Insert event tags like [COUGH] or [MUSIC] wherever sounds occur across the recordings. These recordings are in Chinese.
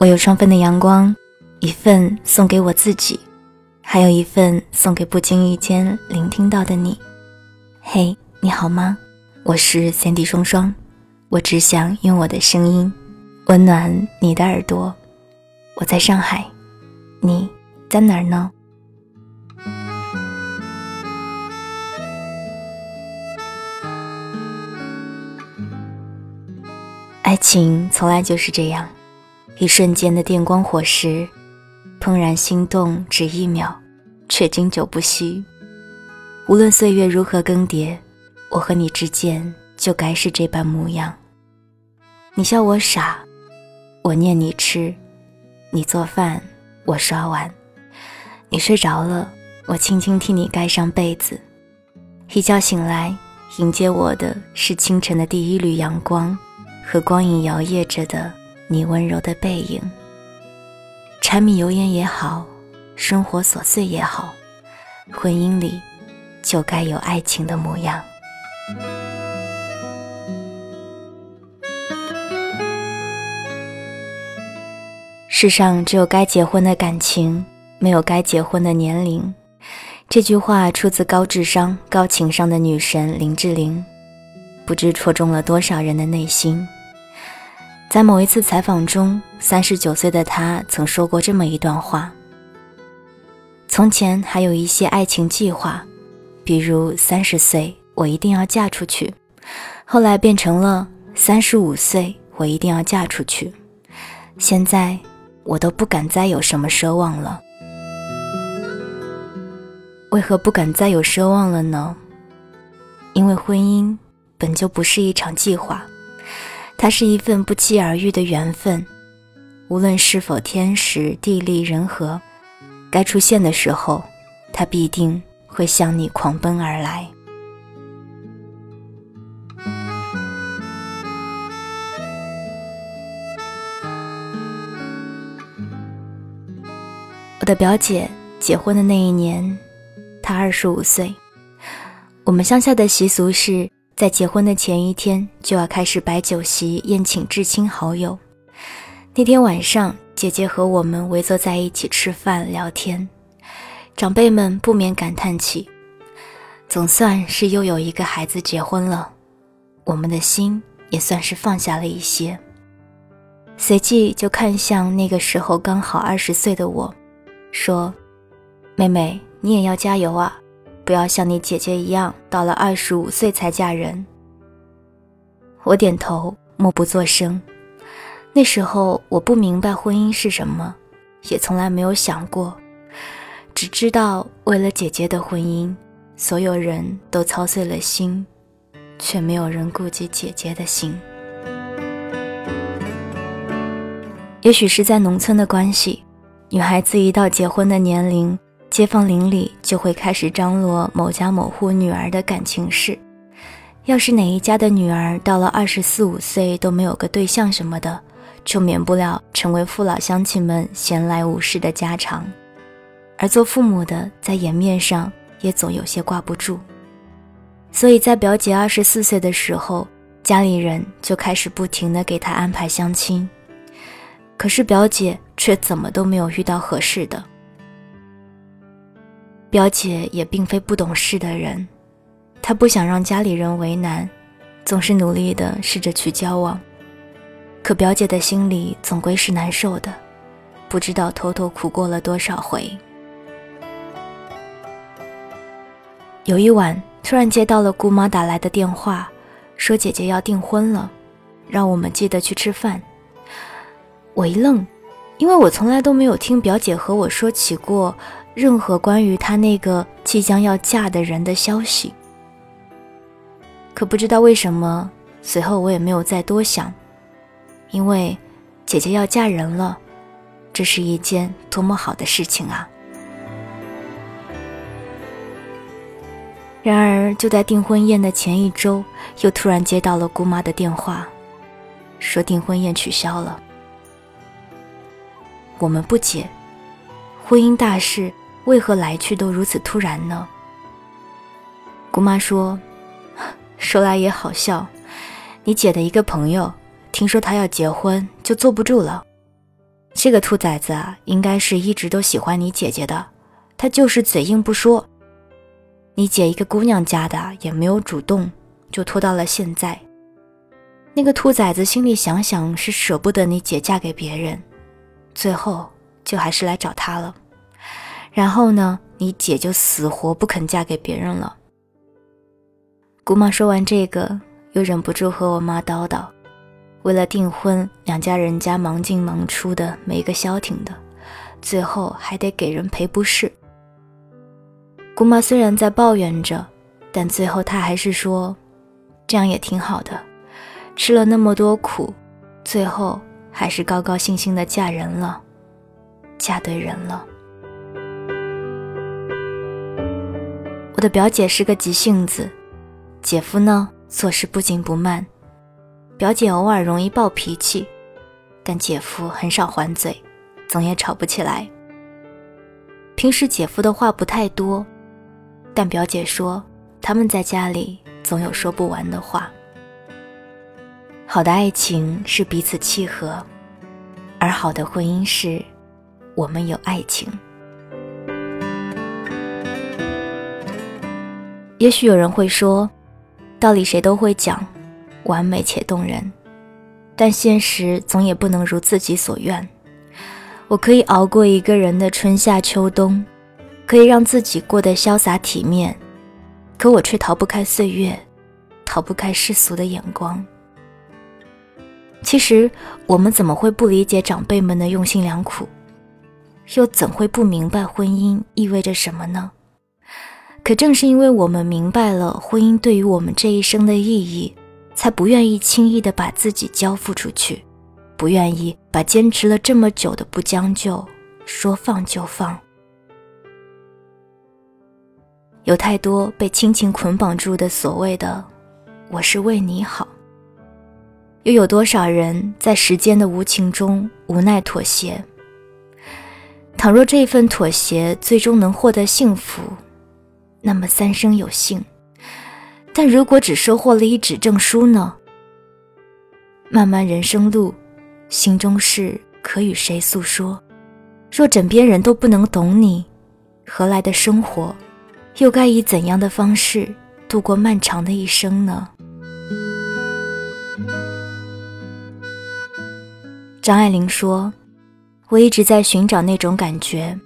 我有双份的阳光，一份送给我自己，还有一份送给不经意间聆听到的你。嘿，你好吗？我是三 D 双双，我只想用我的声音温暖你的耳朵。我在上海，你在哪儿呢？爱情从来就是这样。一瞬间的电光火石，怦然心动只一秒，却经久不息。无论岁月如何更迭，我和你之间就该是这般模样。你笑我傻，我念你痴；你做饭，我刷碗；你睡着了，我轻轻替你盖上被子。一觉醒来，迎接我的是清晨的第一缕阳光，和光影摇曳着的。你温柔的背影，柴米油盐也好，生活琐碎也好，婚姻里就该有爱情的模样。世上只有该结婚的感情，没有该结婚的年龄。这句话出自高智商、高情商的女神林志玲，不知戳中了多少人的内心。在某一次采访中，三十九岁的他曾说过这么一段话：从前还有一些爱情计划，比如三十岁我一定要嫁出去，后来变成了三十五岁我一定要嫁出去，现在我都不敢再有什么奢望了。为何不敢再有奢望了呢？因为婚姻本就不是一场计划。它是一份不期而遇的缘分，无论是否天时地利人和，该出现的时候，它必定会向你狂奔而来。我的表姐结婚的那一年，她二十五岁，我们乡下的习俗是。在结婚的前一天，就要开始摆酒席宴请至亲好友。那天晚上，姐姐和我们围坐在一起吃饭聊天，长辈们不免感叹起：“总算是又有一个孩子结婚了。”我们的心也算是放下了一些。随即就看向那个时候刚好二十岁的我，说：“妹妹，你也要加油啊！”不要像你姐姐一样，到了二十五岁才嫁人。我点头，默不作声。那时候我不明白婚姻是什么，也从来没有想过，只知道为了姐姐的婚姻，所有人都操碎了心，却没有人顾及姐姐的心。也许是在农村的关系，女孩子一到结婚的年龄。街坊邻里就会开始张罗某家某户女儿的感情事。要是哪一家的女儿到了二十四五岁都没有个对象什么的，就免不了成为父老乡亲们闲来无事的家常。而做父母的在颜面上也总有些挂不住。所以在表姐二十四岁的时候，家里人就开始不停的给她安排相亲。可是表姐却怎么都没有遇到合适的。表姐也并非不懂事的人，她不想让家里人为难，总是努力的试着去交往。可表姐的心里总归是难受的，不知道偷偷哭过了多少回。有一晚，突然接到了姑妈打来的电话，说姐姐要订婚了，让我们记得去吃饭。我一愣，因为我从来都没有听表姐和我说起过。任何关于她那个即将要嫁的人的消息，可不知道为什么，随后我也没有再多想，因为姐姐要嫁人了，这是一件多么好的事情啊！然而就在订婚宴的前一周，又突然接到了姑妈的电话，说订婚宴取消了。我们不解，婚姻大事。为何来去都如此突然呢？姑妈说：“ [LAUGHS] 说来也好笑，你姐的一个朋友，听说她要结婚，就坐不住了，这个兔崽子啊，应该是一直都喜欢你姐姐的，他就是嘴硬不说。你姐一个姑娘家的，也没有主动，就拖到了现在。那个兔崽子心里想想是舍不得你姐嫁给别人，最后就还是来找他了。然后呢，你姐就死活不肯嫁给别人了。姑妈说完这个，又忍不住和我妈叨叨。为了订婚，两家人家忙进忙出的，没个消停的，最后还得给人赔不是。姑妈虽然在抱怨着，但最后她还是说：“这样也挺好的，吃了那么多苦，最后还是高高兴兴的嫁人了，嫁对人了。”我的表姐是个急性子，姐夫呢做事不紧不慢。表姐偶尔容易暴脾气，但姐夫很少还嘴，总也吵不起来。平时姐夫的话不太多，但表姐说他们在家里总有说不完的话。好的爱情是彼此契合，而好的婚姻是，我们有爱情。也许有人会说，道理谁都会讲。完美且动人，但现实总也不能如自己所愿。我可以熬过一个人的春夏秋冬，可以让自己过得潇洒体面，可我却逃不开岁月，逃不开世俗的眼光。其实，我们怎么会不理解长辈们的用心良苦？又怎会不明白婚姻意味着什么呢？可正是因为我们明白了婚姻对于我们这一生的意义。才不愿意轻易的把自己交付出去，不愿意把坚持了这么久的不将就说放就放。有太多被亲情捆绑住的所谓的“我是为你好”，又有多少人在时间的无情中无奈妥协？倘若这份妥协最终能获得幸福，那么三生有幸。但如果只收获了一纸证书呢？漫漫人生路，心中事可与谁诉说？若枕边人都不能懂你，何来的生活？又该以怎样的方式度过漫长的一生呢？张爱玲说：“我一直在寻找那种感觉，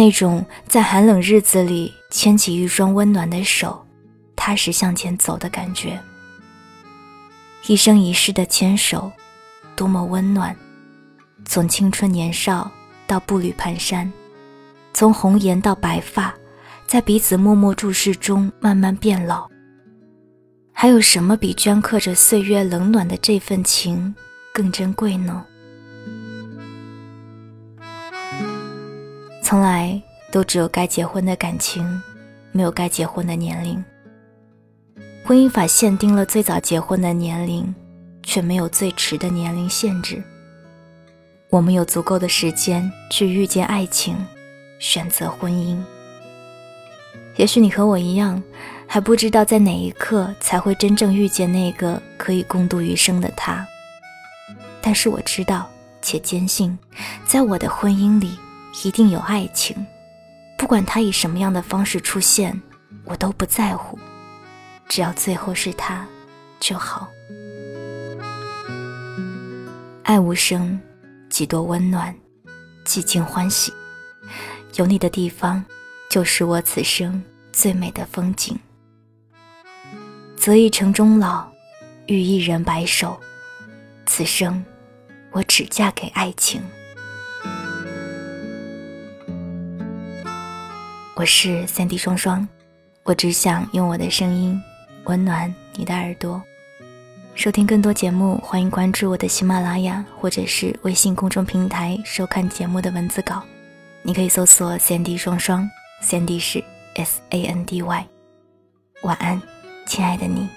那种在寒冷日子里牵起一双温暖的手。”踏实向前走的感觉，一生一世的牵手，多么温暖！从青春年少到步履蹒跚，从红颜到白发，在彼此默默注视中慢慢变老。还有什么比镌刻着岁月冷暖的这份情更珍贵呢？从来都只有该结婚的感情，没有该结婚的年龄。婚姻法限定了最早结婚的年龄，却没有最迟的年龄限制。我们有足够的时间去遇见爱情，选择婚姻。也许你和我一样，还不知道在哪一刻才会真正遇见那个可以共度余生的他。但是我知道且坚信，在我的婚姻里一定有爱情，不管他以什么样的方式出现，我都不在乎。只要最后是他，就好。爱无声，几多温暖，几经欢喜。有你的地方，就是我此生最美的风景。择一城终老，遇一人白首。此生，我只嫁给爱情。我是三 D 双双，我只想用我的声音。温暖你的耳朵，收听更多节目，欢迎关注我的喜马拉雅或者是微信公众平台收看节目的文字稿。你可以搜索三 D 双双三 D 是 S A N D Y。晚安，亲爱的你。